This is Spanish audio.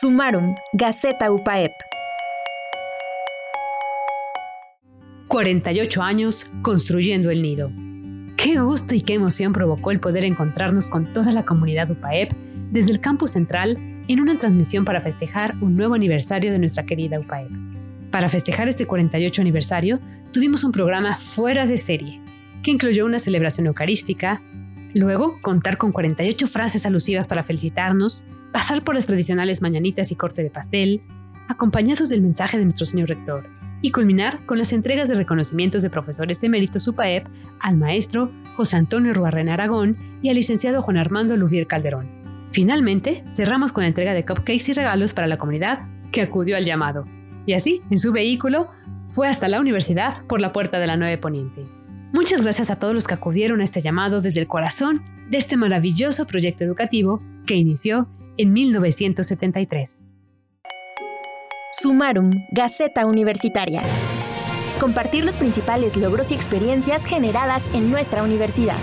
Sumaron, Gaceta UPAEP. 48 años construyendo el nido. Qué gusto y qué emoción provocó el poder encontrarnos con toda la comunidad UPAEP desde el campus central en una transmisión para festejar un nuevo aniversario de nuestra querida UPAEP. Para festejar este 48 aniversario, tuvimos un programa fuera de serie, que incluyó una celebración eucarística, luego contar con 48 frases alusivas para felicitarnos, pasar por las tradicionales mañanitas y corte de pastel, acompañados del mensaje de nuestro señor rector, y culminar con las entregas de reconocimientos de profesores eméritos UPAEP al maestro José Antonio Ruarrena Aragón y al licenciado Juan Armando Luvier Calderón. Finalmente, cerramos con la entrega de cupcakes y regalos para la comunidad que acudió al llamado. Y así, en su vehículo, fue hasta la universidad por la puerta de la 9 Poniente. Muchas gracias a todos los que acudieron a este llamado desde el corazón de este maravilloso proyecto educativo que inició en 1973. Sumarum, Gaceta Universitaria. Compartir los principales logros y experiencias generadas en nuestra universidad.